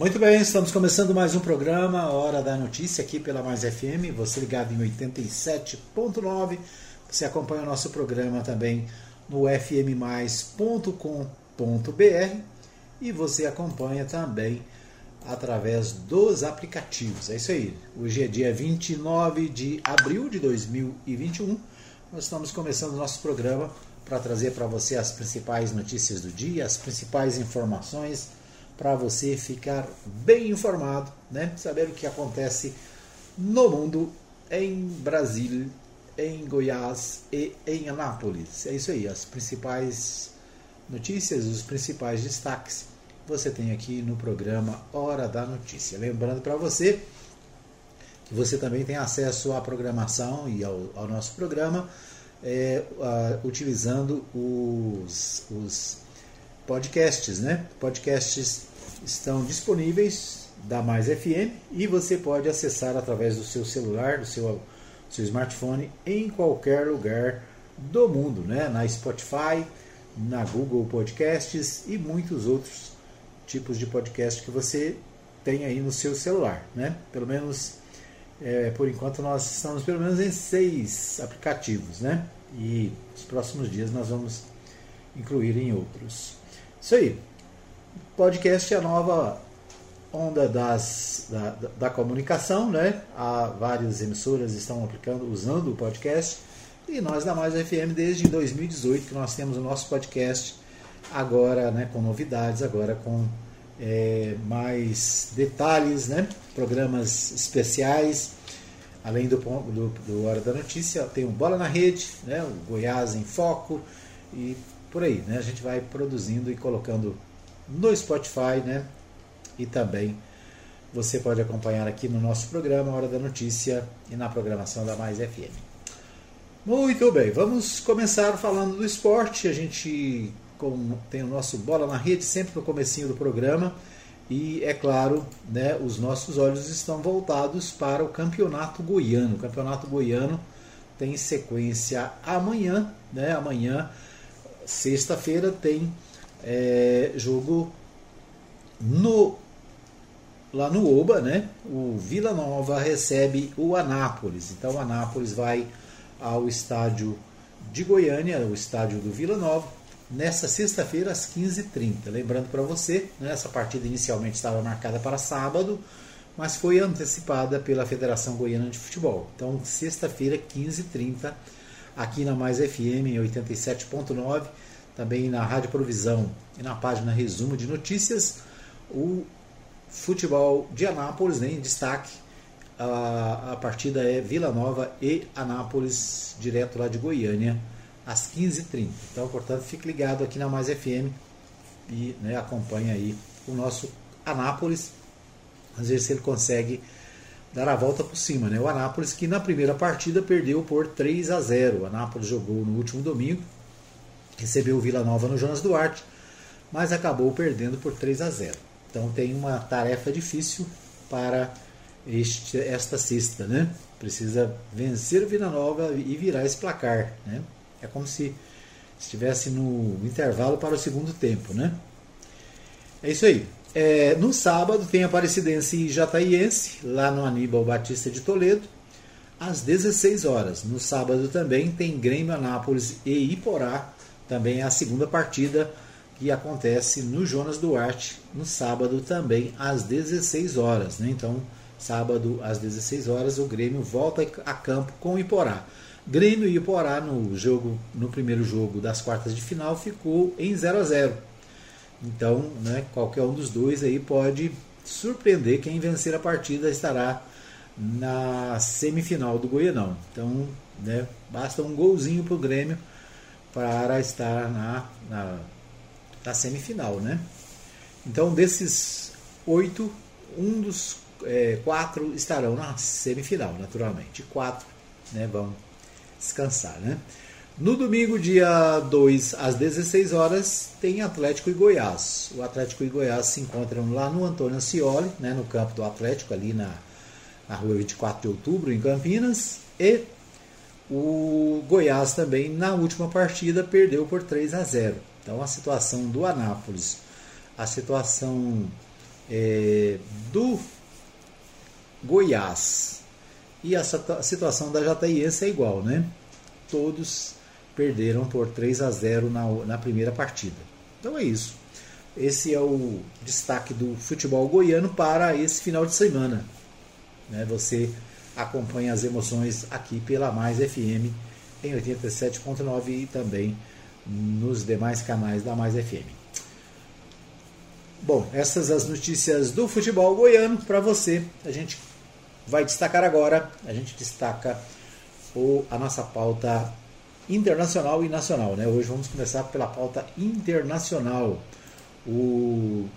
Muito bem, estamos começando mais um programa, Hora da Notícia, aqui pela Mais FM, você ligado em 87.9. Você acompanha o nosso programa também no fmmais.com.br e você acompanha também através dos aplicativos. É isso aí. Hoje é dia 29 de abril de 2021. Nós estamos começando o nosso programa para trazer para você as principais notícias do dia, as principais informações para você ficar bem informado, né? Saber o que acontece no mundo, em Brasília, em Goiás e em Anápolis. É isso aí, as principais notícias, os principais destaques você tem aqui no programa Hora da Notícia. Lembrando para você que você também tem acesso à programação e ao, ao nosso programa é, uh, utilizando os, os podcasts, né? Podcasts estão disponíveis da Mais FM e você pode acessar através do seu celular, do seu, seu smartphone, em qualquer lugar do mundo, né? na Spotify, na Google Podcasts e muitos outros tipos de podcast que você tem aí no seu celular. Né? Pelo menos, é, por enquanto, nós estamos pelo menos em seis aplicativos. Né? E nos próximos dias nós vamos incluir em outros. Isso aí podcast é a nova onda das, da, da, comunicação, né? Há várias emissoras estão aplicando, usando o podcast. E nós da Mais FM desde 2018 que nós temos o nosso podcast agora, né, com novidades, agora com é, mais detalhes, né? Programas especiais. Além do, do, do Hora da Notícia, tem o Bola na Rede, né? o Goiás em Foco e por aí, né? A gente vai produzindo e colocando no Spotify, né? E também você pode acompanhar aqui no nosso programa Hora da Notícia e na programação da Mais FM. Muito bem, vamos começar falando do esporte. A gente tem o nosso Bola na Rede sempre no comecinho do programa e é claro, né, os nossos olhos estão voltados para o Campeonato Goiano. O Campeonato Goiano tem sequência amanhã, né? Amanhã, sexta-feira, tem é, jogo no lá no Oba, né? O Vila Nova recebe o Anápolis. Então o Anápolis vai ao estádio de Goiânia, o estádio do Vila Nova, nessa sexta-feira às 15h30. Lembrando para você, né, essa partida inicialmente estava marcada para sábado, mas foi antecipada pela Federação Goiana de Futebol. Então, sexta-feira, 15h30, aqui na Mais FM 87.9 também na Rádio Provisão e na página Resumo de Notícias, o futebol de Anápolis né, em destaque. A, a partida é Vila Nova e Anápolis, direto lá de Goiânia, às 15h30. Então, portanto, fique ligado aqui na Mais FM e né, acompanhe aí o nosso Anápolis. Às vezes ele consegue dar a volta por cima. Né? O Anápolis que na primeira partida perdeu por 3 a 0. O Anápolis jogou no último domingo recebeu o Vila Nova no Jonas Duarte, mas acabou perdendo por 3 a 0. Então tem uma tarefa difícil para este, esta sexta, né? Precisa vencer o Vila Nova e virar esse placar, né? É como se estivesse no intervalo para o segundo tempo, né? É isso aí. É, no sábado tem Aparecidense e Jataiense, lá no Aníbal Batista de Toledo, às 16 horas. No sábado também tem Grêmio Anápolis e Iporá, também é a segunda partida que acontece no Jonas Duarte no sábado também às 16 horas. Né? Então, sábado às 16 horas o Grêmio volta a campo com o Iporá. Grêmio e Iporá no jogo no primeiro jogo das quartas de final ficou em 0 a 0. Então, né, qualquer um dos dois aí pode surpreender quem vencer a partida estará na semifinal do Goianão. Então, né, basta um golzinho para o Grêmio para estar na, na, na semifinal, né? Então, desses oito, um dos é, quatro estarão na semifinal, naturalmente. Quatro né, vão descansar, né? No domingo, dia 2, às 16 horas, tem Atlético e Goiás. O Atlético e Goiás se encontram lá no Antônio Ascioli, né, no campo do Atlético, ali na, na rua 24 de outubro, em Campinas. E o Goiás também, na última partida, perdeu por 3 a 0. Então, a situação do Anápolis, a situação é, do Goiás. E a situação da Jataiense é igual, né? Todos perderam por 3 a 0 na, na primeira partida. Então é isso. Esse é o destaque do futebol goiano para esse final de semana. Né? Você acompanha as emoções aqui pela Mais FM em 87.9 e também nos demais canais da Mais FM. Bom, essas as notícias do futebol goiano para você. A gente vai destacar agora, a gente destaca o, a nossa pauta internacional e nacional. Né? Hoje vamos começar pela pauta internacional. O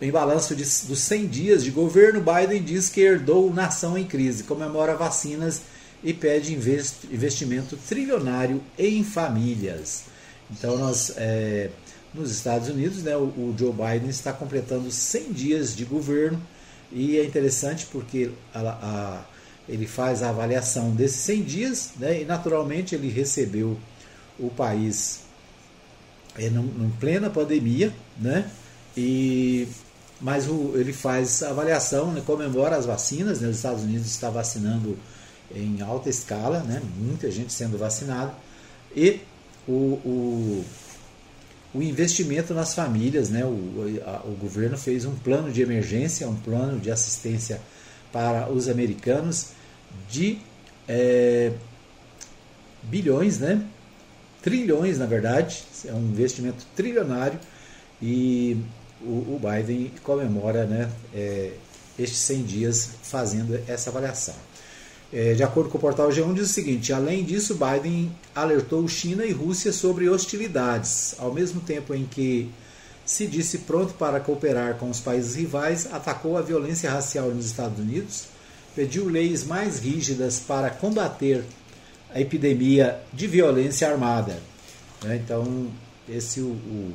em balanço de, dos 100 dias de governo, Biden diz que herdou nação em crise, comemora vacinas e pede investimento trilionário em famílias. Então, nós, é, nos Estados Unidos, né, o, o, Joe Biden está completando 100 dias de governo e é interessante porque a, a, ele faz a avaliação desses 100 dias né, e, naturalmente, ele recebeu o país é, em plena pandemia, né? E mas o, ele faz avaliação, né, comemora as vacinas, né, os Estados Unidos está vacinando em alta escala, né, muita gente sendo vacinada, e o, o, o investimento nas famílias, né, o, a, o governo fez um plano de emergência, um plano de assistência para os americanos de é, bilhões, né, trilhões na verdade, é um investimento trilionário e o, o Biden comemora né, é, estes 100 dias fazendo essa avaliação. É, de acordo com o portal G1, diz o seguinte: além disso, Biden alertou China e Rússia sobre hostilidades, ao mesmo tempo em que se disse pronto para cooperar com os países rivais, atacou a violência racial nos Estados Unidos, pediu leis mais rígidas para combater a epidemia de violência armada. Né? Então, esse o, o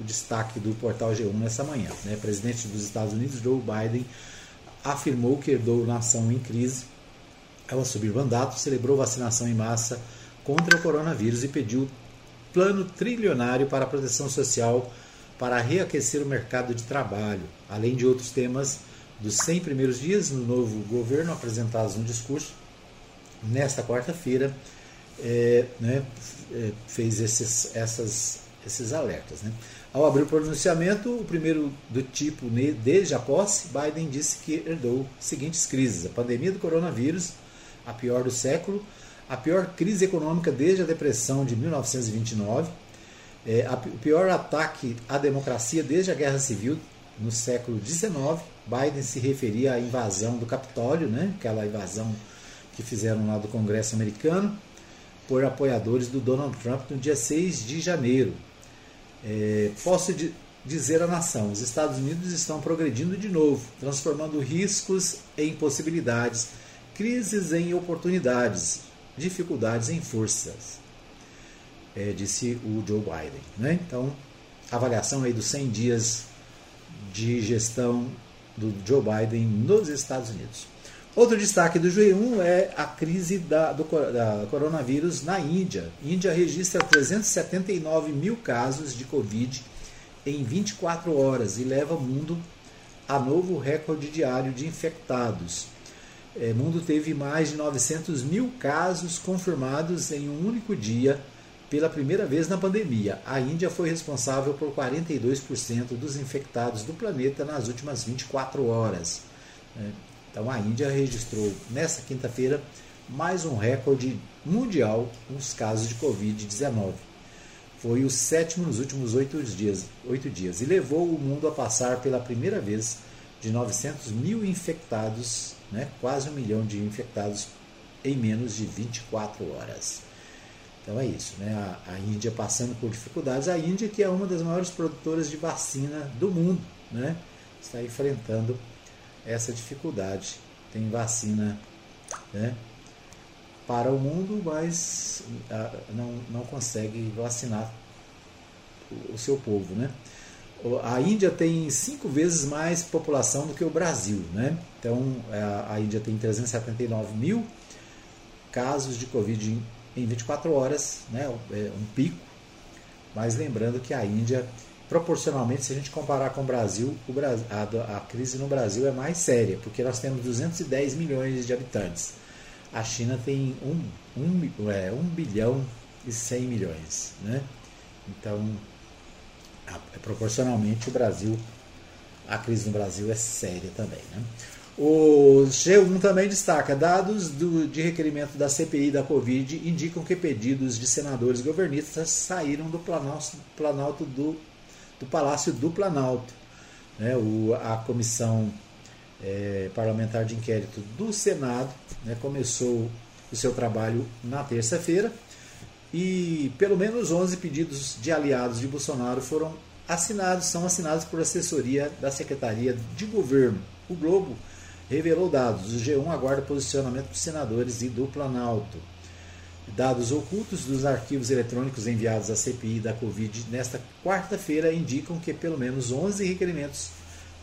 o destaque do portal G1 nessa manhã. Né? O presidente dos Estados Unidos, Joe Biden, afirmou que herdou nação em crise ao assumir mandato, celebrou vacinação em massa contra o coronavírus e pediu plano trilionário para a proteção social para reaquecer o mercado de trabalho, além de outros temas dos 100 primeiros dias no novo governo apresentados no discurso. Nesta quarta-feira, é, né, é, fez esses, essas, esses alertas. Né? Ao abrir o pronunciamento, o primeiro do tipo desde a posse, Biden disse que herdou seguintes crises: a pandemia do coronavírus, a pior do século, a pior crise econômica desde a depressão de 1929, é, a, o pior ataque à democracia desde a Guerra Civil no século XIX. Biden se referia à invasão do Capitólio, né, aquela invasão que fizeram lá do Congresso americano, por apoiadores do Donald Trump no dia 6 de janeiro. É, posso dizer à nação: os Estados Unidos estão progredindo de novo, transformando riscos em possibilidades, crises em oportunidades, dificuldades em forças, é, disse o Joe Biden. Né? Então, avaliação aí dos 100 dias de gestão do Joe Biden nos Estados Unidos. Outro destaque do G1 é a crise da, do da coronavírus na Índia. Índia registra 379 mil casos de Covid em 24 horas e leva o mundo a novo recorde diário de infectados. O é, mundo teve mais de 900 mil casos confirmados em um único dia pela primeira vez na pandemia. A Índia foi responsável por 42% dos infectados do planeta nas últimas 24 horas. É, então a Índia registrou nesta quinta-feira mais um recorde mundial nos casos de Covid-19. Foi o sétimo nos últimos oito dias, dias e levou o mundo a passar pela primeira vez de 900 mil infectados, né, quase um milhão de infectados em menos de 24 horas. Então é isso, né? A, a, Índia passando por dificuldades. A Índia, que é uma das maiores produtoras de vacina do mundo, né? está enfrentando essa dificuldade. Tem vacina né, para o mundo, mas não, não consegue vacinar o seu povo. Né? A Índia tem cinco vezes mais população do que o Brasil. Né? Então, a Índia tem 379 mil casos de Covid em 24 horas, né? é um pico. Mas lembrando que a Índia proporcionalmente, se a gente comparar com o Brasil, o Brasil a, a, crise no Brasil é mais séria, porque nós temos 210 milhões de habitantes. A China tem 1 um, um, é, um bilhão e 100 milhões. Né? Então, a, proporcionalmente, o Brasil, a crise no Brasil é séria também. Né? O G1 também destaca: dados do, de requerimento da CPI da Covid indicam que pedidos de senadores governistas saíram do Planalto, Planalto do, do Palácio do Planalto. Né? O, a comissão é, parlamentar de inquérito do Senado né, começou o seu trabalho na terça-feira e pelo menos 11 pedidos de aliados de Bolsonaro foram assinados, são assinados por assessoria da Secretaria de Governo. O Globo revelou dados. O G1 aguarda posicionamento dos senadores e do Planalto. Dados ocultos dos arquivos eletrônicos enviados à CPI da Covid nesta quarta-feira indicam que pelo menos 11 requerimentos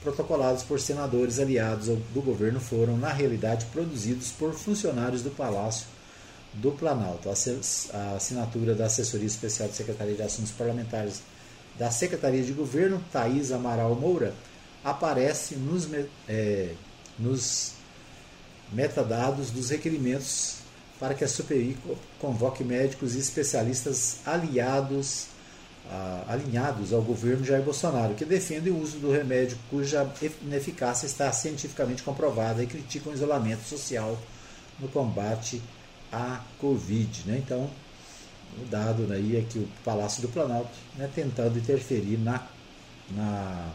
protocolados por senadores aliados do governo foram, na realidade, produzidos por funcionários do Palácio do Planalto. A assinatura da Assessoria Especial de Secretaria de Assuntos Parlamentares da Secretaria de Governo, Thaís Amaral Moura, aparece nos, é, nos metadados dos requerimentos para que a CPI convoque médicos e especialistas aliados, alinhados ao governo Jair Bolsonaro, que defendem o uso do remédio cuja ineficácia está cientificamente comprovada e criticam o isolamento social no combate à Covid. Né? Então, o dado aí é que o Palácio do Planalto né, tentando interferir na, na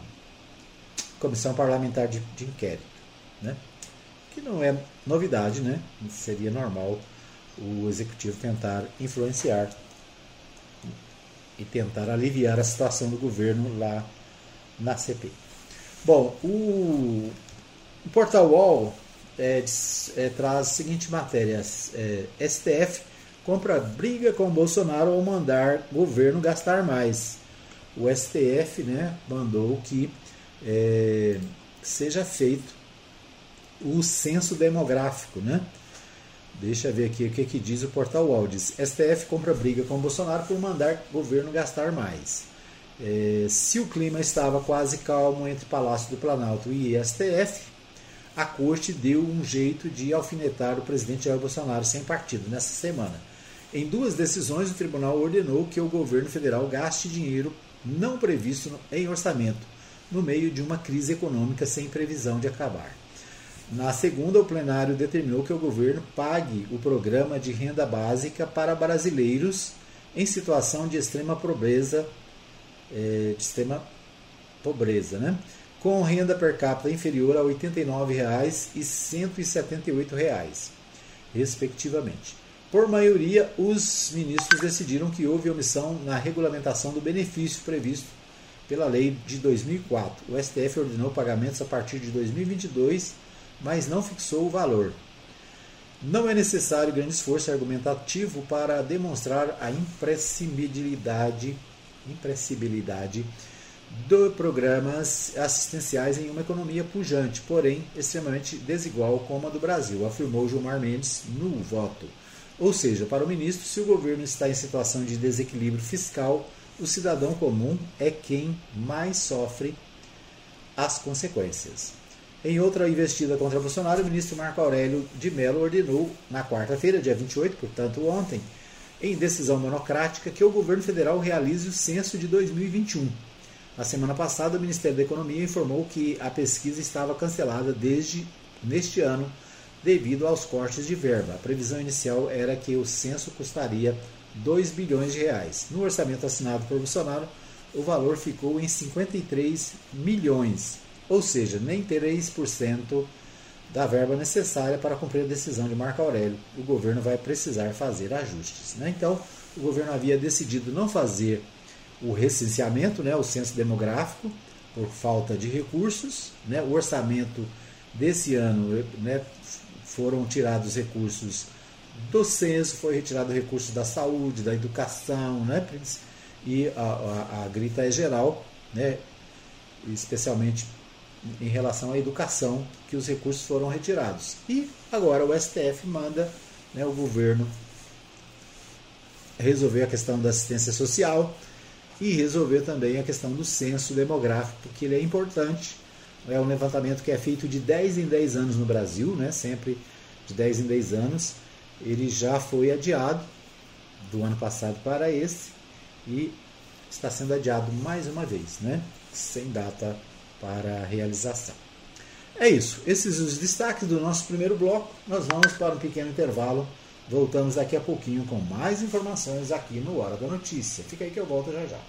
Comissão Parlamentar de, de Inquérito né? que não é novidade, né? seria normal o executivo tentar influenciar e tentar aliviar a situação do governo lá na CPI. Bom, o, o portal UOL é, é, traz a seguinte matéria: é, STF compra briga com Bolsonaro ao mandar governo gastar mais. O STF né, mandou que é, seja feito o censo demográfico, né? Deixa eu ver aqui o que, que diz o portal UOL. STF compra briga com Bolsonaro por mandar governo gastar mais. É, se o clima estava quase calmo entre Palácio do Planalto e STF, a corte deu um jeito de alfinetar o presidente Jair Bolsonaro sem partido nessa semana. Em duas decisões, o tribunal ordenou que o governo federal gaste dinheiro não previsto em orçamento, no meio de uma crise econômica sem previsão de acabar. Na segunda, o plenário determinou que o governo pague o programa de renda básica para brasileiros em situação de extrema pobreza, é, de extrema pobreza, né? com renda per capita inferior a R$ 89,00 e R$ 178,00, respectivamente. Por maioria, os ministros decidiram que houve omissão na regulamentação do benefício previsto pela lei de 2004. O STF ordenou pagamentos a partir de 2022 mas não fixou o valor. Não é necessário grande esforço argumentativo para demonstrar a imprescindibilidade, imprescindibilidade de programas assistenciais em uma economia pujante, porém extremamente desigual como a do Brasil, afirmou Gilmar Mendes no voto. Ou seja, para o ministro, se o governo está em situação de desequilíbrio fiscal, o cidadão comum é quem mais sofre as consequências. Em outra investida contra Bolsonaro, o ministro Marco Aurélio de Mello ordenou, na quarta-feira, dia 28, portanto ontem, em decisão monocrática, que o governo federal realize o censo de 2021. Na semana passada, o Ministério da Economia informou que a pesquisa estava cancelada desde neste ano devido aos cortes de verba. A previsão inicial era que o censo custaria 2 bilhões de reais. No orçamento assinado por Bolsonaro, o valor ficou em 53 milhões ou seja, nem 3% da verba necessária para cumprir a decisão de Marco Aurélio. O governo vai precisar fazer ajustes. Né? Então, o governo havia decidido não fazer o recenseamento, né, o censo demográfico, por falta de recursos. Né? O orçamento desse ano né, foram tirados recursos do censo, foi retirado recursos da saúde, da educação, né? e a, a, a grita é geral, né? especialmente em relação à educação, que os recursos foram retirados. E agora o STF manda né, o governo resolver a questão da assistência social e resolver também a questão do censo demográfico, que ele é importante. É um levantamento que é feito de 10 em 10 anos no Brasil, né? sempre de 10 em 10 anos. Ele já foi adiado do ano passado para esse e está sendo adiado mais uma vez, né? sem data para realização. É isso, esses os destaques do nosso primeiro bloco. Nós vamos para um pequeno intervalo. Voltamos daqui a pouquinho com mais informações aqui no Hora da Notícia. Fica aí que eu volto já já.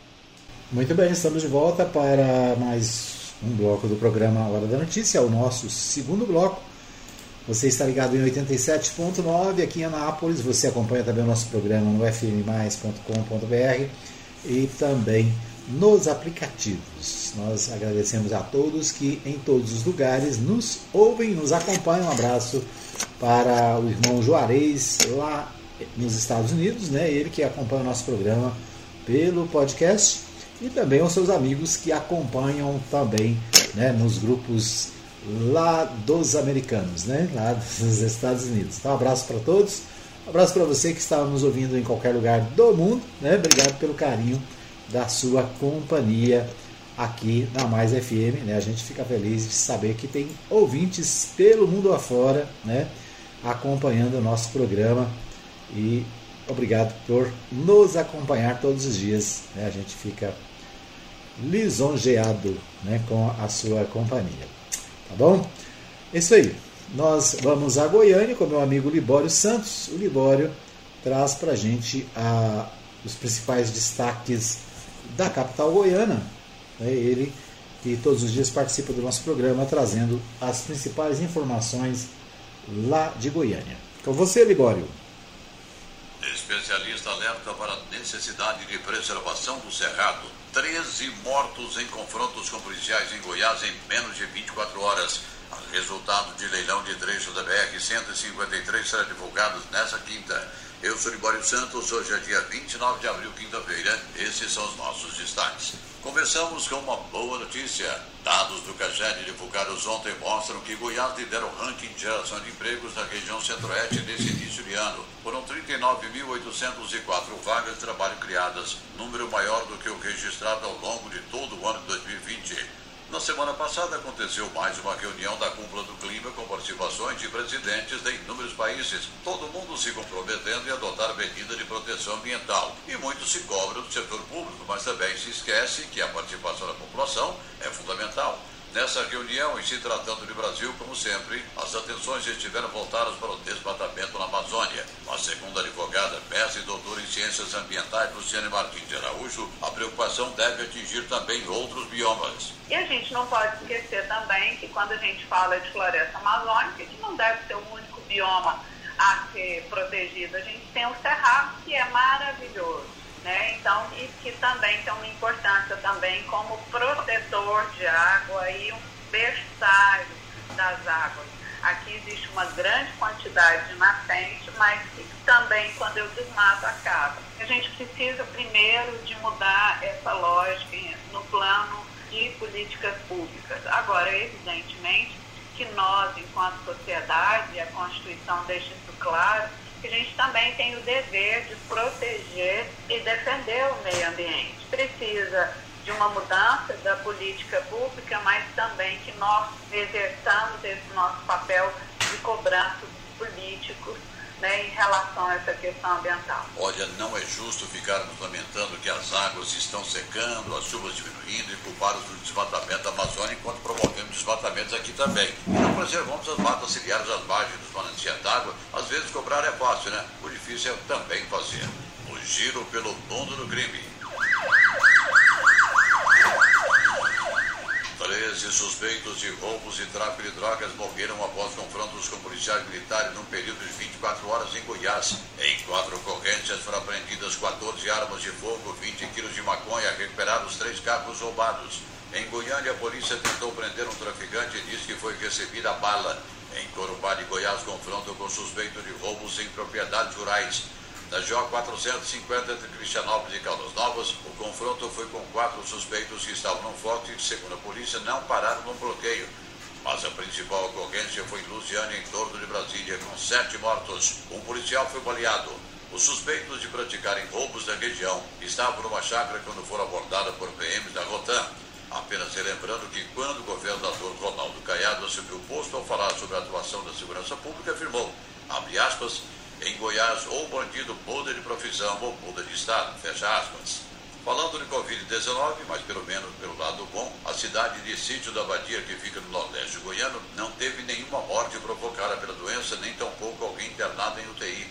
Muito bem, estamos de volta para mais um bloco do programa Hora da Notícia, o nosso segundo bloco. Você está ligado em 87.9 aqui em Anápolis. Você acompanha também o nosso programa no fmmais.com.br e também nos aplicativos. Nós agradecemos a todos que em todos os lugares nos ouvem, nos acompanham. Um abraço para o irmão Juarez lá nos Estados Unidos, né? Ele que acompanha o nosso programa pelo podcast e também aos seus amigos que acompanham também, né, nos grupos lá dos americanos, né, lá dos Estados Unidos. Então, um abraço para todos. Um abraço para você que está nos ouvindo em qualquer lugar do mundo, né? Obrigado pelo carinho da sua companhia aqui na Mais FM. Né? A gente fica feliz de saber que tem ouvintes pelo mundo afora né? acompanhando o nosso programa e obrigado por nos acompanhar todos os dias. Né? A gente fica lisonjeado né? com a sua companhia. Tá bom? É isso aí. Nós vamos a Goiânia com meu amigo Libório Santos. O Libório traz para a gente os principais destaques da capital goiana. É ele que todos os dias participa do nosso programa trazendo as principais informações lá de Goiânia. Com você, Libório. Especialista alerta para necessidade de preservação do cerrado. 13 mortos em confrontos com policiais em Goiás em menos de 24 horas. Resultado de leilão de trecho da BR-153 será divulgado nesta quinta. Eu sou Libório Santos, hoje é dia 29 de abril, quinta-feira. Esses são os nossos destaques. Começamos com uma boa notícia. Dados do CAGED divulgados ontem mostram que Goiás lidera o ranking de geração de empregos na região centro-oeste nesse início de ano. Foram 39.804 vagas de trabalho criadas, número maior do que o registrado ao longo de todo o ano de 2020. Na semana passada aconteceu mais uma reunião da Cúpula do Clima com participações de presidentes de inúmeros países, todo mundo se comprometendo em adotar medidas de proteção ambiental. E muito se cobra do setor público, mas também se esquece que a participação da população é fundamental. Nessa reunião, e se tratando de Brasil, como sempre, as atenções estiveram voltadas para o desmatamento na Amazônia. Mas, segundo a advogada, mestre e doutora em Ciências Ambientais, Luciane Martins de Araújo, a preocupação deve atingir também outros biomas. E a gente não pode esquecer também que quando a gente fala de floresta amazônica, que não deve ser o único bioma a ser protegido. A gente tem o Cerrado, que é maravilhoso né? Então, e que também tem uma importância também como protetor de água e um berçário das águas. Aqui existe uma grande quantidade de nascente, mas também, quando eu desmato, acaba. A gente precisa primeiro de mudar essa lógica no plano de políticas públicas. Agora, evidentemente, que nós, enquanto sociedade, a Constituição deixa isso claro, que a gente também tem o dever de proteger e defender o meio ambiente. Precisa de uma mudança da política pública, mas também que nós exerçamos esse nosso papel de cobrança dos políticos né, em relação a essa questão ambiental. Olha, não é justo ficarmos lamentando que as águas estão secando, as chuvas diminuindo e culpados do desmatamento da Amazônia, enquanto promovemos desmatamentos aqui também. Não preservamos as matas ciliares às margens dos mananciais d'água. Às vezes cobrar é fácil, né? O difícil é também fazer. O giro pelo mundo do crime. 13 suspeitos de roubos e tráfico de drogas morreram após confrontos com policiais militares num período de 24 horas em Goiás. Em quatro ocorrências foram apreendidas 14 armas de fogo, 20 quilos de maconha, recuperados três carros roubados. Em Goiânia, a polícia tentou prender um traficante e disse que foi recebida a bala. Em Corumbá de Goiás, confronto com suspeito de roubos em propriedades rurais. Na GO 450 entre Cristianópolis e Caldas Novas, o confronto foi com quatro suspeitos que estavam no foto e, segundo a polícia, não pararam no bloqueio. Mas a principal ocorrência foi em Luciana, em torno de Brasília, com sete mortos. Um policial foi baleado. Os suspeitos de praticarem roubos na região estavam numa chácara quando foram abordados por PMs da Rotan. Apenas relembrando que quando o governador Ronaldo Caiado assumiu o posto ao falar sobre a atuação da segurança pública, afirmou, abre aspas, em Goiás ou bandido muda de profissão ou muda de estado, fecha aspas. Falando de Covid-19, mas pelo menos pelo lado bom, a cidade de Sítio da Badia, que fica no nordeste goiano, não teve nenhuma morte provocada pela doença, nem tampouco alguém internado em UTI.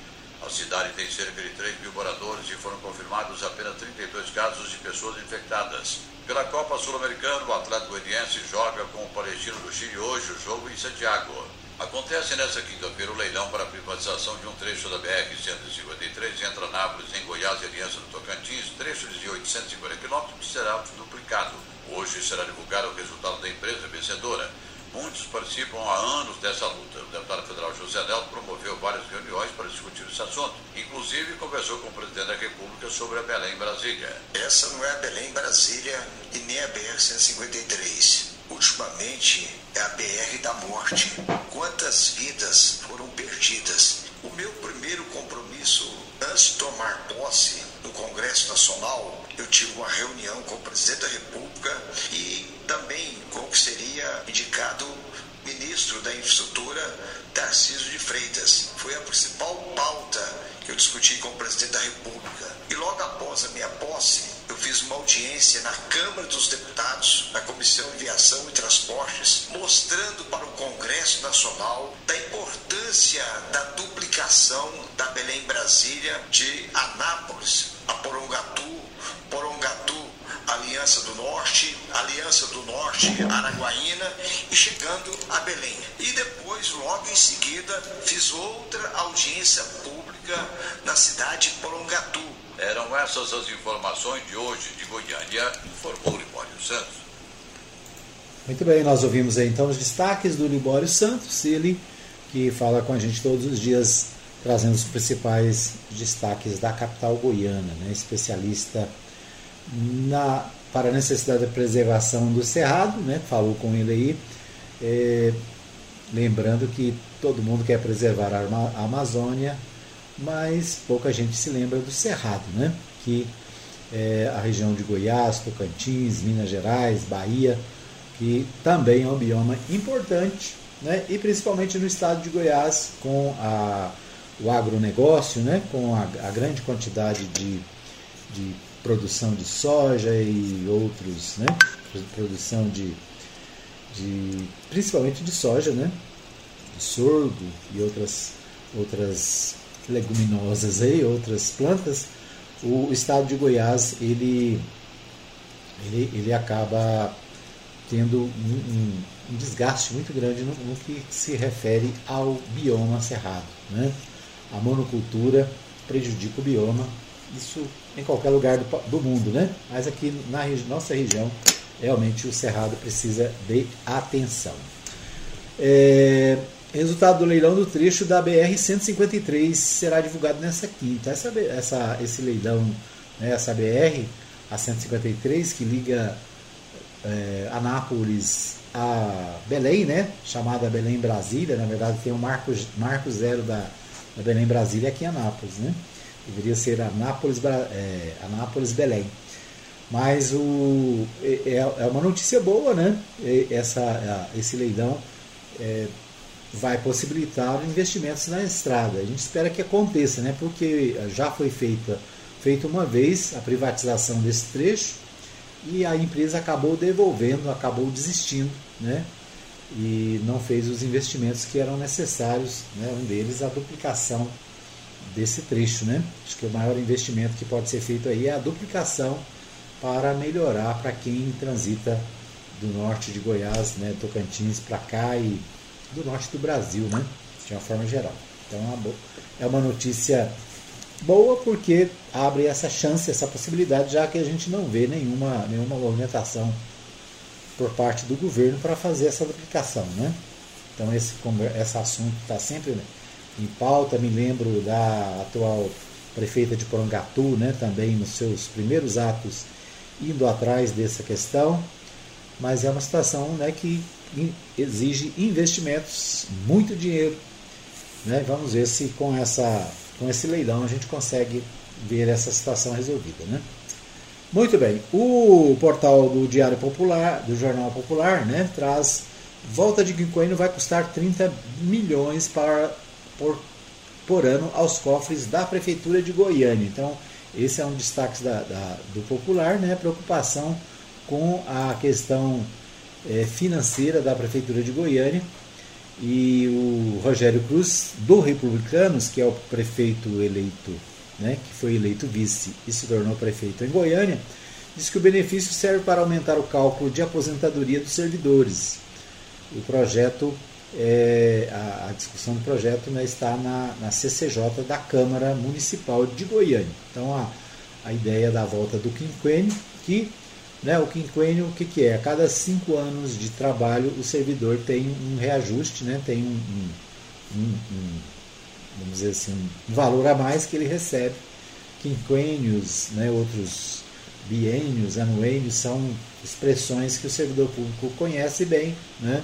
A cidade tem cerca de 3 mil moradores e foram confirmados apenas 32 casos de pessoas infectadas. Pela Copa Sul-Americana, o Atlético Goianiense joga com o Palestino do Chile hoje o jogo em Santiago. Acontece nesta quinta-feira o leilão para a privatização de um trecho da BR-153 entre Anápolis, em Goiás e Aliança do Tocantins, trecho de 850 quilômetros que será duplicado. Hoje será divulgado o resultado da empresa vencedora. Muitos participam há anos dessa luta. O deputado federal José Nelto promoveu várias reuniões para discutir esse assunto. Inclusive, conversou com o presidente da República sobre a Belém Brasília. Essa não é a Belém Brasília e nem a BR-153 ultimamente é a BR da morte. Quantas vidas foram perdidas? O meu primeiro compromisso antes de tomar posse no Congresso Nacional, eu tive uma reunião com o presidente da República e também com o que seria indicado ministro da Infraestrutura, Tarcísio de Freitas. Foi a principal pauta que eu discuti com o presidente da República. E logo após a minha posse, eu fiz uma audiência na Câmara dos Deputados, na Comissão de Viação e Transportes, mostrando para o Congresso Nacional da importância da duplicação da Belém Brasília de Anápolis a Porongatu, Porongatu Aliança do Norte, Aliança do Norte, Araguaína e chegando a Belém. E depois, logo em seguida, fiz outra audiência pública na cidade de Porongatu, eram essas as informações de hoje de Goiânia, informou Libório Santos. Muito bem, nós ouvimos aí, então os destaques do Libório Santos, ele que fala com a gente todos os dias, trazendo os principais destaques da capital goiana, né? especialista na, para a necessidade da preservação do Cerrado, né? falou com ele aí, é, lembrando que todo mundo quer preservar a Amazônia, mas pouca gente se lembra do Cerrado, né? que é a região de Goiás, Tocantins, Minas Gerais, Bahia, que também é um bioma importante, né? e principalmente no estado de Goiás, com a, o agronegócio, né? com a, a grande quantidade de, de produção de soja e outros, né? produção de, de principalmente de soja, né? de sorgo e outras, outras leguminosas aí, outras plantas, o estado de Goiás ele, ele, ele acaba tendo um, um, um desgaste muito grande no, no, que se refere ao bioma cerrado. Né? A monocultura prejudica o bioma, isso em qualquer lugar do, do mundo, né? mas aqui na nossa região realmente o cerrado precisa de atenção. É, Resultado do leilão do trecho da BR-153 será divulgado nessa quinta. Essa, essa, esse leilão, né, essa BR, a 153, que liga é, Anápolis a Belém, né, chamada Belém Brasília, na verdade tem o um marco, marco zero da, da Belém Brasília aqui em Anápolis, né? Deveria ser Anápolis, é, Anápolis Belém. Mas o, é, é uma notícia boa, né? Essa, esse leilão é, vai possibilitar investimentos na estrada. A gente espera que aconteça, né? porque já foi feita, feita uma vez a privatização desse trecho e a empresa acabou devolvendo, acabou desistindo, né? e não fez os investimentos que eram necessários, né? um deles a duplicação desse trecho. Né? Acho que o maior investimento que pode ser feito aí é a duplicação para melhorar para quem transita do norte de Goiás, né, Tocantins para cá e do norte do Brasil, né? de uma forma geral. Então é uma, é uma notícia boa porque abre essa chance, essa possibilidade, já que a gente não vê nenhuma, nenhuma movimentação por parte do governo para fazer essa duplicação. Né? Então esse, esse assunto está sempre em pauta. Me lembro da atual prefeita de Porangatu, né, também nos seus primeiros atos indo atrás dessa questão, mas é uma situação né, que exige investimentos, muito dinheiro. Né? Vamos ver se com essa com esse leilão a gente consegue ver essa situação resolvida. Né? Muito bem, o portal do Diário Popular, do Jornal Popular, né, traz volta de quinquênio vai custar 30 milhões para, por, por ano aos cofres da Prefeitura de Goiânia. Então, esse é um destaque da, da, do Popular, né, preocupação com a questão é, financeira da Prefeitura de Goiânia. E o Rogério Cruz, do Republicanos, que é o prefeito eleito né, que foi eleito vice e se tornou prefeito em Goiânia, diz que o benefício serve para aumentar o cálculo de aposentadoria dos servidores. O projeto, é, a, a, discussão do projeto né, está na, na CCJ da Câmara Municipal de Goiânia. Então, a, a ideia da volta do quinquênio, que né, o quinquênio, o que, que é? A cada cinco anos de trabalho, o servidor tem um reajuste, né, tem um, um, um vamos dizer assim, um valor a mais que ele recebe. Quinquênios, né, outros biênios, anuênios, são expressões que o servidor público conhece bem, né?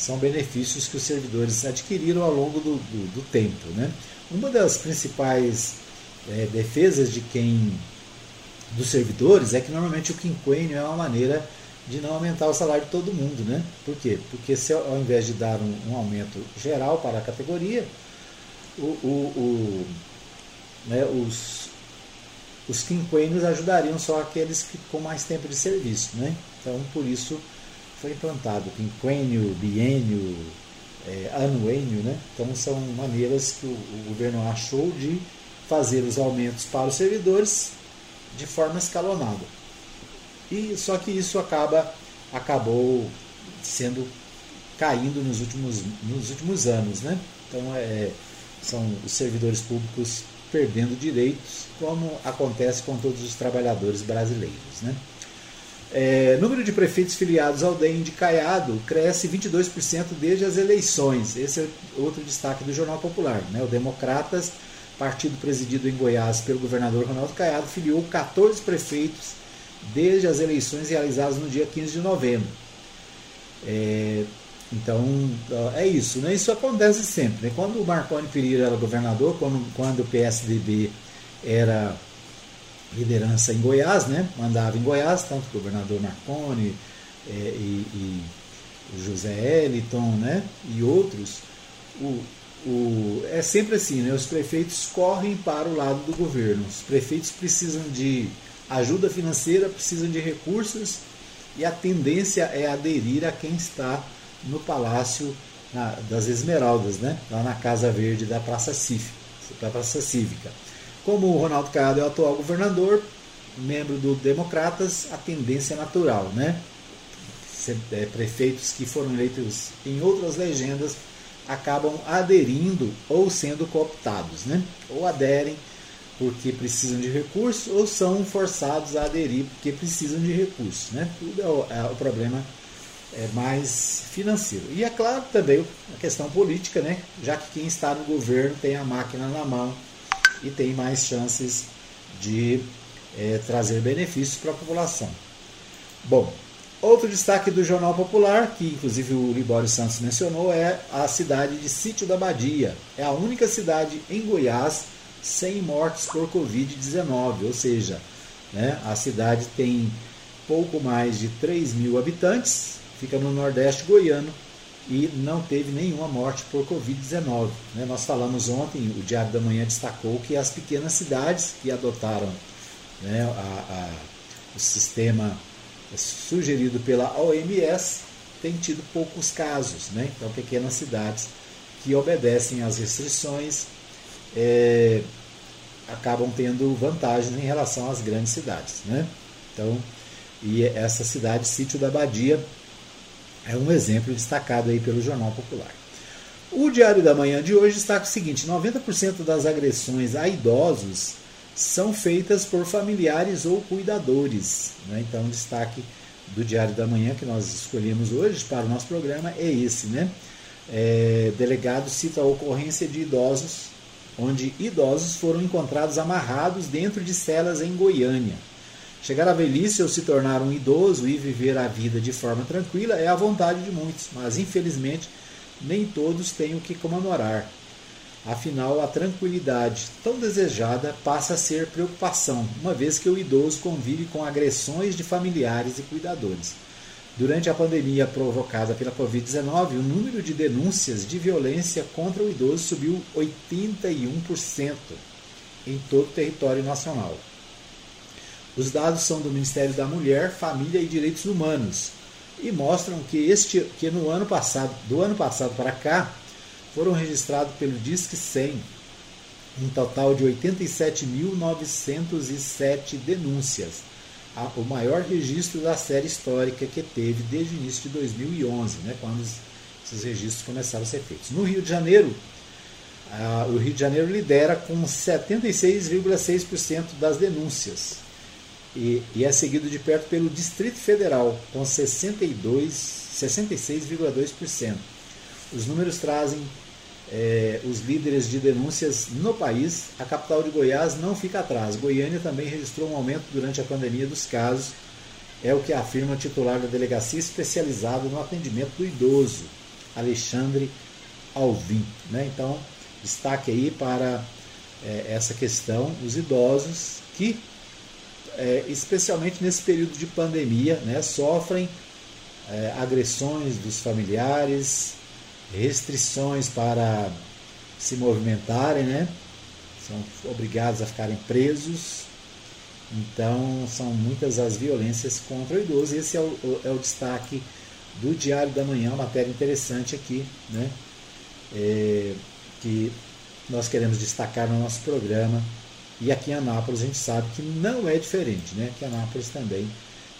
são benefícios que os servidores adquiriram ao longo do, do, do tempo. Né? Uma das principais é, defesas de quem dos servidores é que normalmente o quinquênio é uma maneira de não aumentar o salário de todo mundo. Né? Por quê? Porque se ao invés de dar um, um aumento geral para a categoria, o, o, o né, os, os quinquênios ajudariam só aqueles que, com mais tempo de serviço. Né? Então, por isso foi implantado quinquênio, biênio, é, anuênio. Né? Então, são maneiras que o, o governo achou de fazer os aumentos para os servidores de forma escalonada. E só que isso acaba acabou sendo caindo nos últimos, nos últimos anos, né? Então é, são os servidores públicos perdendo direitos, como acontece com todos os trabalhadores brasileiros. Né? É, número de prefeitos filiados ao DEM de Caiado cresce 22% desde as eleições. Esse é outro destaque do Jornal Popular. Né? O Democratas, partido presidido em Goiás pelo governador Ronaldo Caiado, filiou 14 prefeitos desde as eleições realizadas no dia 15 de novembro. É, então, é isso. Né? Isso acontece sempre. Né? Quando o Marconi Pereira era governador, quando, quando o PSDB era liderança em Goiás, né? mandava em Goiás, tanto o governador Marconi é, e, e, o José Eliton né? e outros, o, o, é sempre assim, né? os prefeitos correm para o lado do governo. Os prefeitos precisam de ajuda financeira, precisam de recursos e a tendência é aderir a quem está no Palácio na, das Esmeraldas, né? lá na Casa Verde da Praça Cívica. Da Praça Cívica. Como o Ronaldo Caiado é o atual governador, membro do Democratas, a tendência é natural, né? É, prefeitos que foram eleitos em outras legendas acabam aderindo ou sendo cooptados, né? Ou aderem porque precisam de recursos ou são forçados a aderir porque precisam de recursos, né? Tudo é o, é o problema é, mais financeiro. E é claro também a questão política, né? já que quem está no governo tem a máquina na mão e tem mais chances de é, trazer benefícios para a população. Bom, outro destaque do Jornal Popular, que inclusive o Libório Santos mencionou, é a cidade de Sítio da Badia. É a única cidade em Goiás sem mortes por Covid-19, ou seja, né, a cidade tem pouco mais de 3 mil habitantes, fica no Nordeste goiano e não teve nenhuma morte por Covid-19. Né? Nós falamos ontem, o Diário da Manhã destacou que as pequenas cidades que adotaram né, a, a, o sistema sugerido pela OMS têm tido poucos casos. Né? Então, pequenas cidades que obedecem às restrições é, acabam tendo vantagens em relação às grandes cidades. Né? Então, e essa cidade, Sítio da Badia, é um exemplo destacado aí pelo Jornal Popular. O Diário da Manhã de hoje destaca o seguinte: 90% das agressões a idosos são feitas por familiares ou cuidadores. Né? Então, o destaque do Diário da Manhã que nós escolhemos hoje para o nosso programa é esse. Né? É, delegado cita a ocorrência de idosos, onde idosos foram encontrados amarrados dentro de celas em Goiânia. Chegar à velhice ou se tornar um idoso e viver a vida de forma tranquila é a vontade de muitos, mas infelizmente nem todos têm o que comemorar. Afinal, a tranquilidade tão desejada passa a ser preocupação, uma vez que o idoso convive com agressões de familiares e cuidadores. Durante a pandemia provocada pela Covid-19, o número de denúncias de violência contra o idoso subiu 81% em todo o território nacional. Os dados são do Ministério da Mulher, Família e Direitos Humanos e mostram que este que no ano passado, do ano passado para cá, foram registrados pelo Disque 100 um total de 87.907 denúncias, o maior registro da série histórica que teve desde o início de 2011, né, quando esses registros começaram a ser feitos. No Rio de Janeiro, o Rio de Janeiro lidera com 76,6% das denúncias e, e, é seguido de perto pelo Distrito Federal, com 66,2%. Os números trazem é, os líderes de denúncias no país, a capital de Goiás não fica atrás. Goiânia também registrou um aumento durante a pandemia dos casos, é o que afirma o titular da delegacia especializada no atendimento do idoso, Alexandre Alvim. Né? Então, destaque aí para é, essa questão, os idosos que, é, especialmente nesse período de pandemia, né, sofrem é, agressões dos familiares, restrições para se movimentarem, né? São obrigados a ficarem presos. Então, são muitas as violências contra o idoso. Esse é o, é o destaque do Diário da Manhã, uma matéria interessante aqui, né? É, que nós queremos destacar no nosso programa. E aqui em Anápolis a gente sabe que não é diferente, né? Que em Anápolis também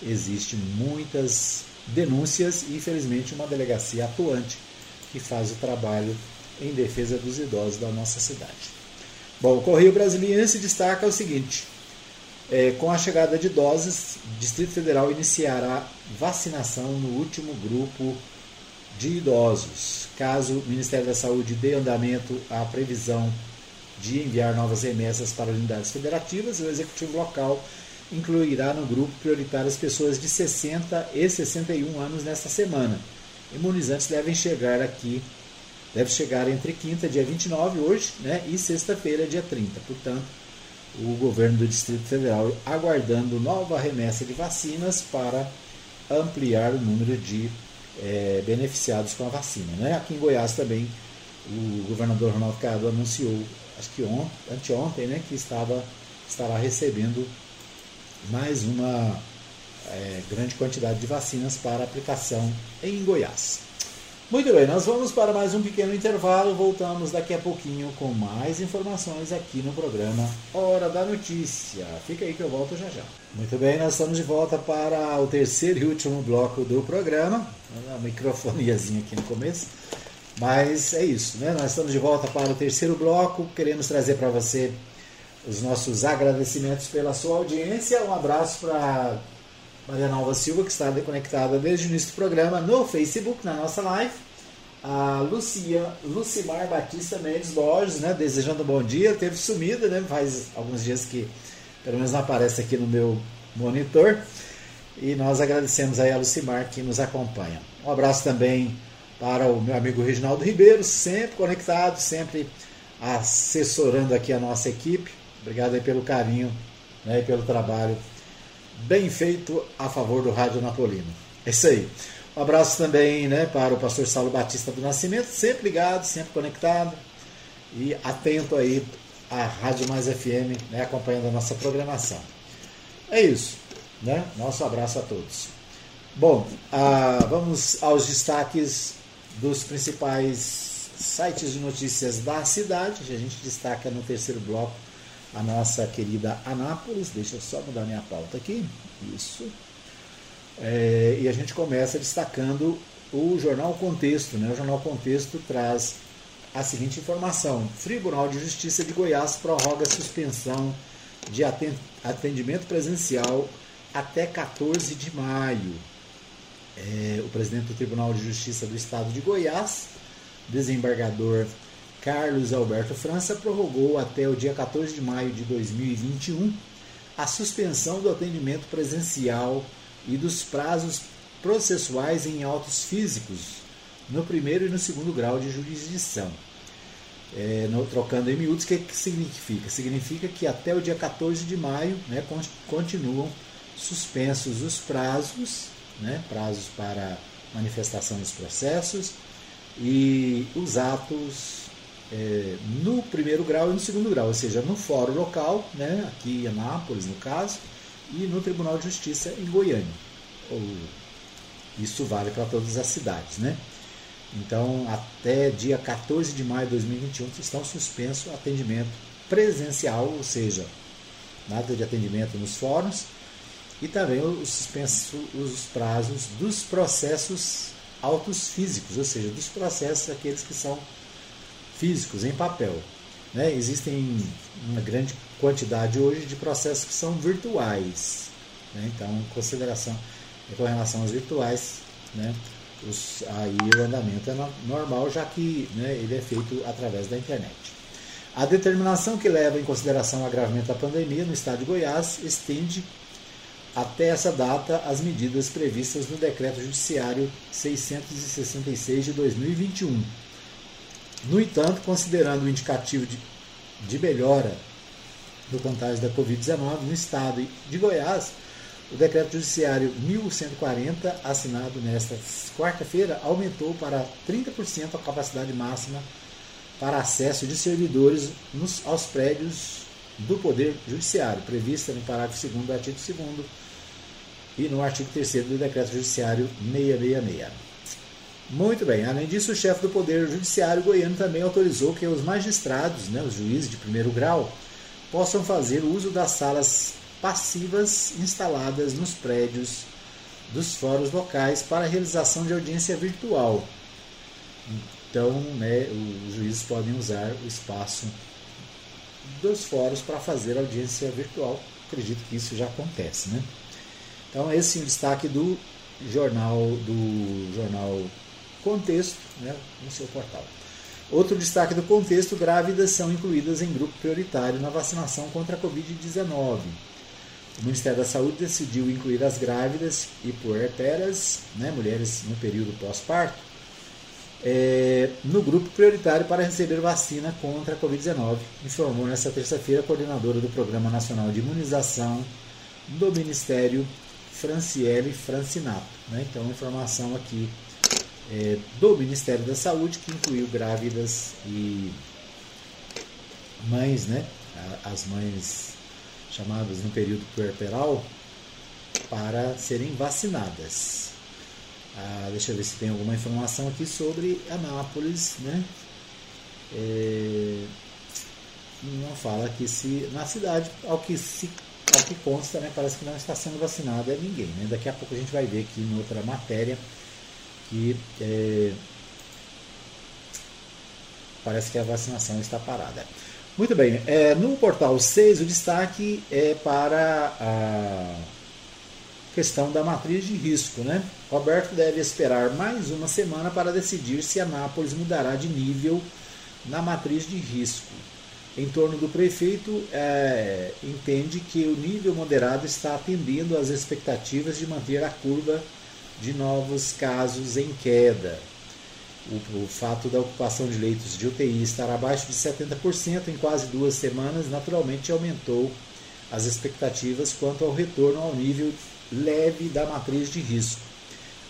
existe muitas denúncias e infelizmente uma delegacia atuante que faz o trabalho em defesa dos idosos da nossa cidade. Bom, o Correio Brasiliense destaca o seguinte: é, com a chegada de doses, o Distrito Federal iniciará vacinação no último grupo de idosos. Caso o Ministério da Saúde dê andamento à previsão de enviar novas remessas para unidades federativas, o executivo local incluirá no grupo prioritário as pessoas de 60 e 61 anos nesta semana imunizantes devem chegar aqui, deve chegar entre quinta, dia 29, hoje, né, e sexta-feira, dia 30. Portanto, o governo do Distrito Federal aguardando nova remessa de vacinas para ampliar o número de é, beneficiados com a vacina. Né? Aqui em Goiás também, o governador Ronaldo Cado anunciou, acho que ontem, anteontem, né, que estava, estará recebendo mais uma é, grande quantidade de vacinas para aplicação em Goiás. Muito bem, nós vamos para mais um pequeno intervalo. Voltamos daqui a pouquinho com mais informações aqui no programa Hora da Notícia. Fica aí que eu volto já já. Muito bem, nós estamos de volta para o terceiro e último bloco do programa. Uma microfoniazinha aqui no começo. Mas é isso, né? Nós estamos de volta para o terceiro bloco. Queremos trazer para você os nossos agradecimentos pela sua audiência. Um abraço para Maria Nova Silva, que está conectada desde o início do programa no Facebook, na nossa live. A Lucia, Lucimar Batista Mendes Borges, né, desejando um bom dia, teve sumida, né, faz alguns dias que pelo menos não aparece aqui no meu monitor. E nós agradecemos aí a Lucimar que nos acompanha. Um abraço também para o meu amigo Reginaldo Ribeiro, sempre conectado, sempre assessorando aqui a nossa equipe. Obrigado aí pelo carinho né, e pelo trabalho bem feito a favor do Rádio Napolino. É isso aí. Um abraço também né, para o pastor Saulo Batista do Nascimento, sempre ligado, sempre conectado e atento aí à Rádio Mais FM, né, acompanhando a nossa programação. É isso. Né? Nosso abraço a todos. Bom, ah, vamos aos destaques dos principais sites de notícias da cidade. A gente destaca no terceiro bloco a nossa querida Anápolis. Deixa eu só mudar minha pauta aqui. Isso. É, e a gente começa destacando o Jornal Contexto. Né? O Jornal Contexto traz a seguinte informação: Tribunal de Justiça de Goiás prorroga suspensão de atendimento presencial até 14 de maio. É, o presidente do Tribunal de Justiça do Estado de Goiás, desembargador Carlos Alberto França prorrogou até o dia 14 de maio de 2021 a suspensão do atendimento presencial e dos prazos processuais em autos físicos no primeiro e no segundo grau de jurisdição. É, no, trocando em miúdos, o que, que significa? Significa que até o dia 14 de maio né, continuam suspensos os prazos, né, prazos para manifestação dos processos e os atos é, no primeiro grau e no segundo grau, ou seja, no fórum local, né, aqui em Anápolis no caso, e no Tribunal de Justiça em Goiânia. Ou, isso vale para todas as cidades. Né? Então, até dia 14 de maio de 2021 estão suspenso atendimento presencial, ou seja, nada de atendimento nos fóruns, e também o suspenso os prazos dos processos autos físicos, ou seja, dos processos aqueles que são físicos, em papel. Né? Existem uma grande quantidade hoje de processos que são virtuais. Né? Então, consideração com relação aos virtuais, né? Os, aí o andamento é normal, já que né, ele é feito através da internet. A determinação que leva em consideração o agravamento da pandemia no estado de Goiás estende até essa data as medidas previstas no Decreto Judiciário 666 de 2021. No entanto, considerando o indicativo de, de melhora do contágio da Covid-19 no estado de Goiás, o Decreto Judiciário 1140, assinado nesta quarta-feira, aumentou para 30% a capacidade máxima para acesso de servidores nos, aos prédios do Poder Judiciário, prevista no parágrafo 2 do artigo 2 e no artigo 3 do Decreto Judiciário 666. Muito bem, além disso, o chefe do Poder Judiciário goiano também autorizou que os magistrados, né, os juízes de primeiro grau, possam fazer uso das salas passivas instaladas nos prédios dos fóruns locais para realização de audiência virtual. Então, né, os juízes podem usar o espaço dos fóruns para fazer audiência virtual. Acredito que isso já acontece, né? Então, esse é o destaque do jornal do jornal Contexto, né, no seu portal. Outro destaque do contexto: grávidas são incluídas em grupo prioritário na vacinação contra a Covid-19. O Ministério da Saúde decidiu incluir as grávidas e puerperas, né, mulheres no período pós-parto, é, no grupo prioritário para receber vacina contra a Covid-19, informou nesta terça-feira a coordenadora do Programa Nacional de Imunização do Ministério, Franciele Francinato. Né? Então, informação aqui é, do Ministério da Saúde que incluiu grávidas e mães, né? as mães chamadas no período puerperal, para serem vacinadas. Ah, deixa eu ver se tem alguma informação aqui sobre Anápolis, né? É, não fala que se na cidade, ao que se ao que consta, né, parece que não está sendo vacinada ninguém. Né? Daqui a pouco a gente vai ver aqui em outra matéria que é, parece que a vacinação está parada. Muito bem, é, no portal 6 o destaque é para a questão da matriz de risco. Né? Roberto deve esperar mais uma semana para decidir se Anápolis mudará de nível na matriz de risco. Em torno do prefeito, é, entende que o nível moderado está atendendo às expectativas de manter a curva de novos casos em queda o, o, fato da ocupação de leitos de UTI estar abaixo de 70% em quase duas semanas naturalmente aumentou as expectativas quanto ao retorno ao nível leve da matriz de risco.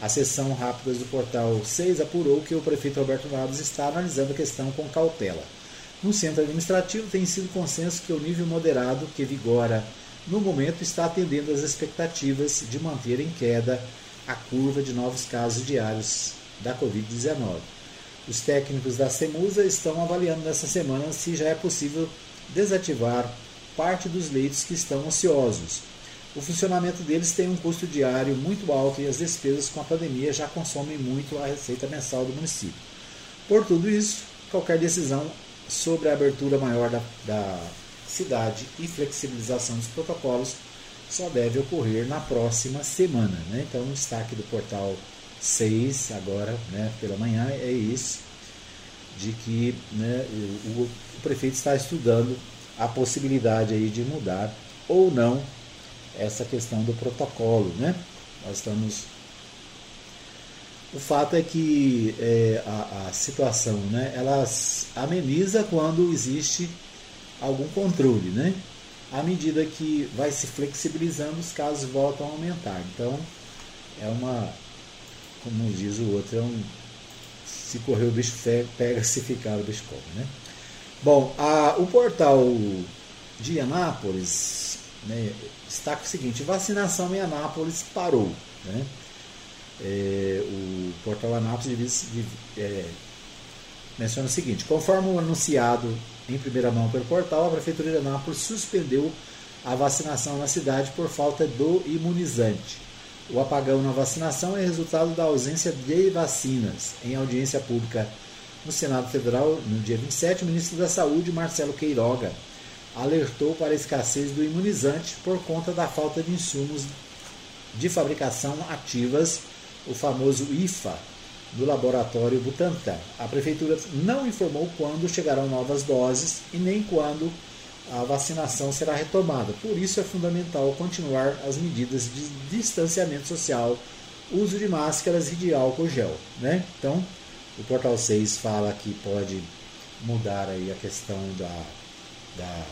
A sessão rápida do portal 6 apurou que o prefeito Roberto Naves está analisando a questão com cautela. No centro administrativo tem sido consenso que o nível moderado que vigora no momento está atendendo às expectativas de manter em queda a curva de novos casos diários da Covid-19. Os técnicos da CEMUSA estão avaliando nessa semana se já é possível desativar parte dos leitos que estão ociosos. O funcionamento deles tem um custo diário muito alto e as despesas com a pandemia já consomem muito a receita mensal do município. Por tudo isso, qualquer decisão sobre a abertura maior da, da cidade e flexibilização dos protocolos só deve ocorrer na próxima semana. Né? Então, o destaque do portal 6, agora, né, pela manhã, é isso, de que né, o, o prefeito está estudando a possibilidade aí de mudar ou não essa questão do protocolo. Né? Nós estamos o fato é que é, a, a, situação né, ela ameniza quando existe algum controle. Né? À medida que vai se flexibilizando, os casos voltam a aumentar. Então, é uma, como diz o outro, é um, se correr o bicho pega, se ficar o bicho come. Né? Bom, a, o portal de Anápolis né, destaca o seguinte: vacinação em Anápolis parou. Né? É, o portal Anápolis é, menciona o seguinte: conforme anunciado em primeira mão pelo portal, a Prefeitura de Anápolis suspendeu a vacinação na cidade por falta do imunizante. O apagão na vacinação é resultado da ausência de vacinas. Em audiência pública no Senado Federal, no dia 27, o ministro da Saúde, Marcelo Queiroga, alertou para a escassez do imunizante por conta da falta de insumos de fabricação ativas, o famoso IFA, do laboratório Butantan. A prefeitura não informou quando chegarão novas doses e nem quando a vacinação será retomada. Por isso é fundamental continuar as medidas de distanciamento social, uso de máscaras e de álcool gel. Né? Então, o Portal 6 fala que pode mudar aí a questão da, da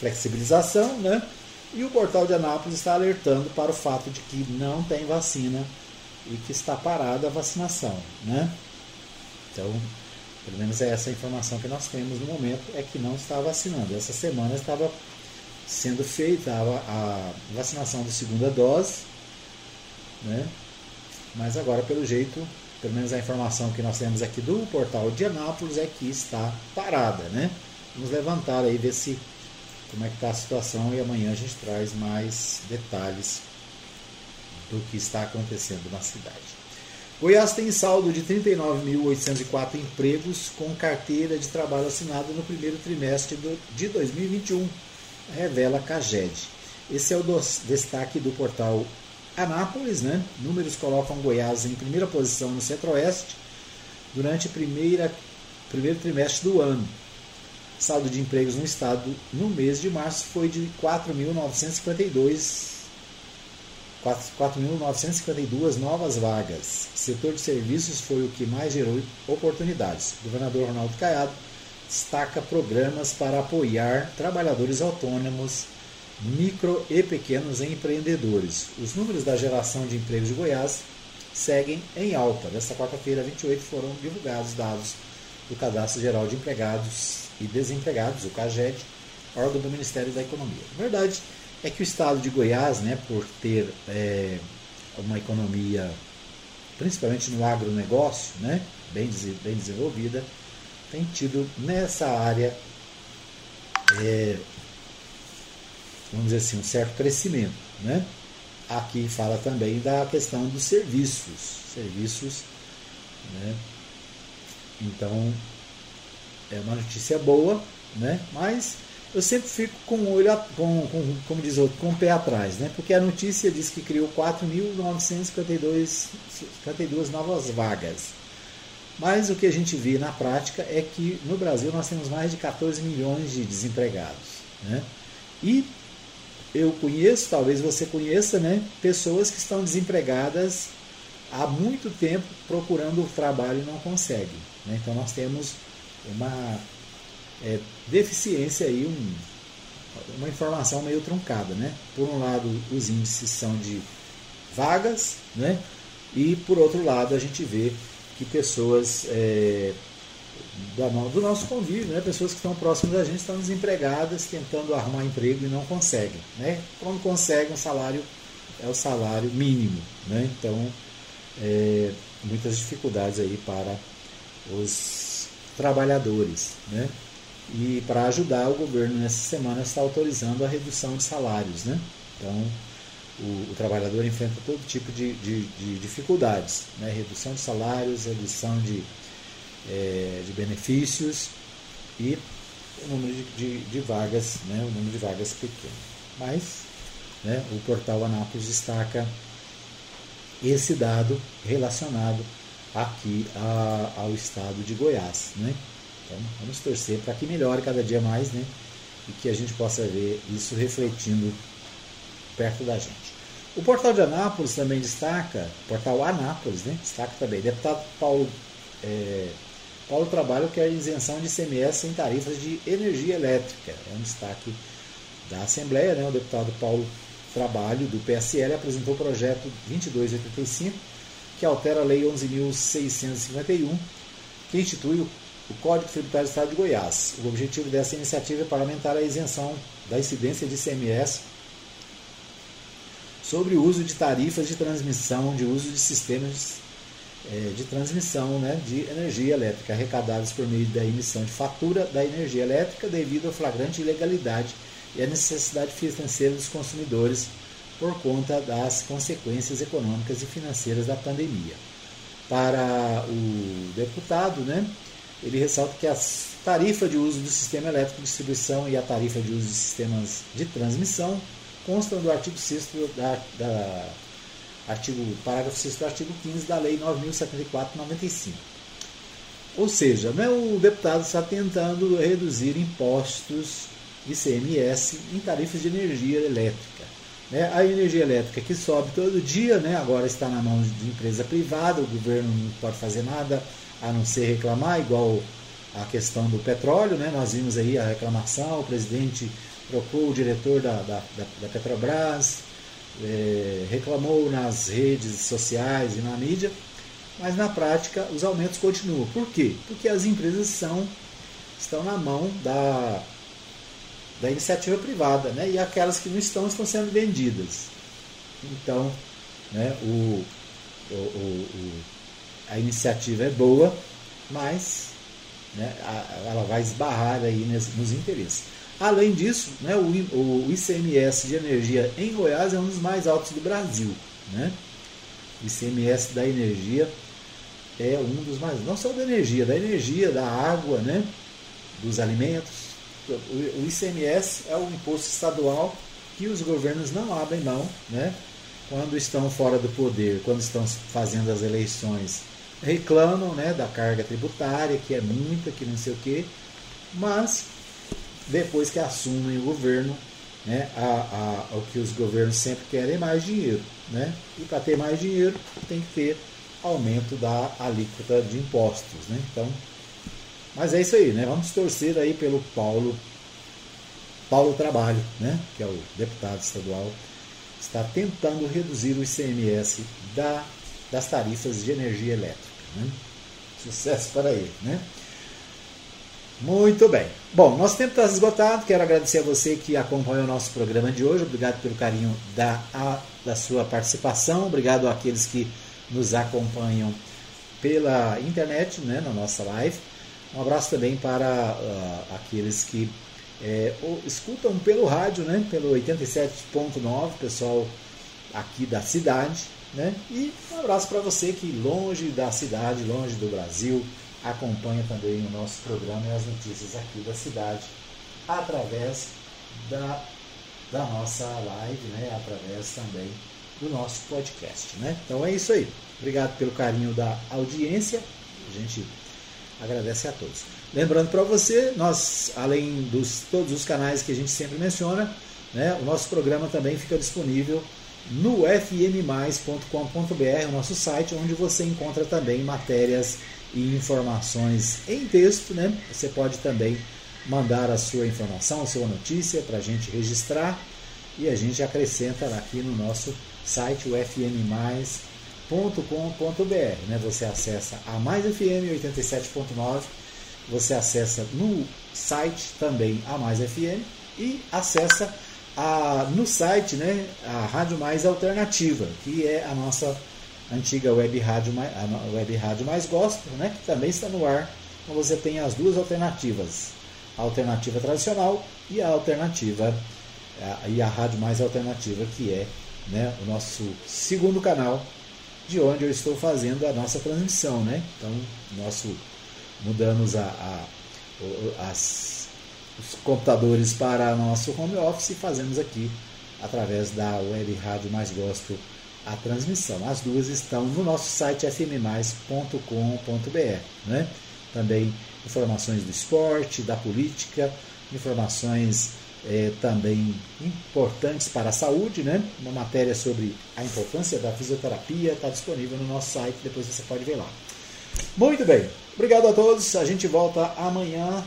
flexibilização, né? E o Portal de Anápolis está alertando para o fato de que não tem vacina e que está parada a vacinação, né? Então, pelo menos é essa a informação que nós temos no momento, é que não está vacinando. Essa semana estava sendo feita a, vacinação da segunda dose, né? Mas agora, pelo jeito, pelo menos a informação que nós temos aqui do portal de Anápolis é que está parada, né? Vamos levantar aí, ver se como é que está a situação e amanhã a gente traz mais detalhes do que está acontecendo na cidade. Goiás tem saldo de 39.804 empregos com carteira de trabalho assinada no primeiro trimestre de 2021, revela a CAGED. Esse é o destaque do portal Anápolis, né? Números colocam Goiás em primeira posição no Centro-Oeste durante o primeiro trimestre do ano. Saldo de empregos no estado no mês de março foi de 4.952 4.952 novas vagas. Setor de serviços foi o que mais gerou oportunidades. Governador Ronaldo Caiado destaca programas para apoiar trabalhadores autônomos, micro e pequenos empreendedores. Os números da geração de empregos de Goiás seguem em alta. Nesta quarta-feira, 28, foram divulgados dados do Cadastro Geral de Empregados e Desempregados, o CAGED, órgão do Ministério da Economia. Na verdade, é que o estado de Goiás, né, por ter é, uma economia, principalmente no agronegócio, né, bem, bem desenvolvida, tem tido nessa área, é, vamos dizer assim, um certo crescimento. Né? Aqui fala também da questão dos serviços. Serviços, né? Então, é uma notícia boa, né? mas eu sempre fico com o olho, com, com, como diz outro, com o pé atrás, né? Porque a notícia diz que criou 4.952 novas vagas. Mas o que a gente vê na prática é que no Brasil nós temos mais de 14 milhões de desempregados. Né? E eu conheço, talvez você conheça, né, pessoas que estão desempregadas há muito tempo procurando trabalho e não conseguem. Né? Então nós temos uma é, deficiência aí, um, uma informação meio truncada. Né? Por um lado, os índices são de vagas, né? e por outro lado, a gente vê que pessoas é, do nosso convívio, né? pessoas que estão próximas da gente estão desempregadas, tentando arrumar emprego e não conseguem. Né? Quando conseguem, o salário é o salário mínimo. Né? Então, é, muitas dificuldades aí para os trabalhadores. Né? E para ajudar, o governo nessa semana está autorizando a redução de salários. Né? Então, o, o trabalhador enfrenta todo tipo de, de, de dificuldades: né? redução de salários, redução de, é, de benefícios e o número de, de, de, vagas, né? o número de vagas pequeno. Mas né, o portal Anápolis destaca esse dado relacionado aqui a, ao estado de Goiás. Né? Então, vamos torcer para que melhore cada dia mais, né? E que a gente possa ver isso refletindo perto da gente. O portal de Anápolis também destaca, portal Anápolis, né? Destaca também. Deputado Paulo, é, Paulo Trabalho quer isenção de ICMS em tarifas de energia elétrica. É um destaque da Assembleia, né? O deputado Paulo Trabalho, do PSL, apresentou o projeto 2285, que altera a Lei 11.651, que institui o o Código Tributário do Estado de Goiás. O objetivo dessa iniciativa é parlamentar a isenção da incidência de ICMS sobre o uso de tarifas de transmissão, de uso de sistemas é, de transmissão né, de energia elétrica arrecadados por meio da emissão de fatura da energia elétrica devido à flagrante ilegalidade e à necessidade financeira dos consumidores por conta das consequências econômicas e financeiras da pandemia. Para o deputado, né, ele ressalta que a tarifa de uso do sistema elétrico de distribuição e a tarifa de uso de sistemas de transmissão constam do artigo 6 da, da artigo, parágrafo 6 do artigo 15 da Lei 9.074-95. Ou seja, né, o deputado está tentando reduzir impostos ICMS em tarifas de energia elétrica. Né? A energia elétrica que sobe todo dia, né, agora está na mão de empresa privada, o governo não pode fazer nada a não ser reclamar, igual a questão do petróleo, né? nós vimos aí a reclamação, o presidente trocou o diretor da, da, da Petrobras, é, reclamou nas redes sociais e na mídia, mas na prática os aumentos continuam. Por quê? Porque as empresas são, estão na mão da, da iniciativa privada, né? e aquelas que não estão estão sendo vendidas. Então, né, o, o, o a iniciativa é boa, mas né, ela vai esbarrar aí nos interesses. Além disso, né, o, ICMS de energia em Goiás é um dos mais altos do Brasil. Né? O ICMS da energia é um dos mais, não só da energia, da energia, da água, né, dos alimentos. O, ICMS é o imposto estadual que os governos não abrem mão, né, quando estão fora do poder, quando estão fazendo as eleições reclamam né, da carga tributária, que é muita, que não sei o quê, mas depois que assumem o governo, né, a, a, o que os governos sempre querem é mais dinheiro. Né? E para ter mais dinheiro tem que ter aumento da alíquota de impostos. Né? Então, mas é isso aí, né? Vamos torcer aí pelo Paulo, Paulo Trabalho, né? que é o deputado estadual, está tentando reduzir o ICMS da das tarifas de energia elétrica. Né? Sucesso para ele. Né? Muito bem. Bom, nosso tempo está esgotado. Quero agradecer a você que acompanhou o nosso programa de hoje. Obrigado pelo carinho da, a, da sua participação. Obrigado àqueles que nos acompanham pela internet, né, na nossa live. Um abraço também para uh, aqueles que é, escutam pelo rádio, né, pelo 87.9, pessoal aqui da cidade. Né? E um abraço para você que longe da cidade, longe do Brasil, acompanha também o nosso programa e as notícias aqui da cidade através da, da nossa live, né? através também do nosso podcast. Né? Então é isso aí. Obrigado pelo carinho da audiência. A gente agradece a todos. Lembrando para você, nós, além dos todos os canais que a gente sempre menciona, né, o nosso programa também fica disponível no fmmais.com.br, o nosso site, onde você encontra também matérias e informações em texto. Né? Você pode também mandar a sua informação, a sua notícia para a gente registrar e a gente acrescenta aqui no nosso site, o fmmais.com.br. Né? Você acessa a Mais FM 87.9, você acessa no site também a Mais FM e acessa a, no site, né, a Rádio Mais Alternativa, que é a nossa antiga web rádio, a web rádio mais gospel, né, que também está no ar. Então você tem as duas alternativas, a alternativa tradicional e a alternativa a, e a rádio mais alternativa, que é né, o nosso segundo canal, de onde eu estou fazendo a nossa transmissão, né? Então, nosso mudamos a, a as os computadores para nosso home office e fazemos aqui através da web rádio mais gosto a transmissão. As duas estão no nosso site fmmais.com.br, né? Também informações do esporte, da política, informações é, também importantes para a saúde, né? Uma matéria sobre a importância da fisioterapia está disponível no nosso site, depois você pode ver lá. Muito bem, obrigado a todos. A gente volta amanhã,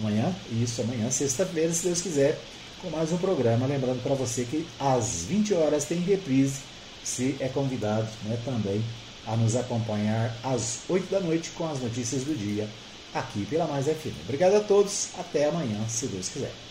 amanhã, isso, amanhã, sexta-feira, se Deus quiser, com mais um programa. Lembrando para você que às 20 horas tem reprise, se é convidado né, também a nos acompanhar às 8 da noite com as notícias do dia aqui pela Mais FM. Obrigado a todos, até amanhã, se Deus quiser.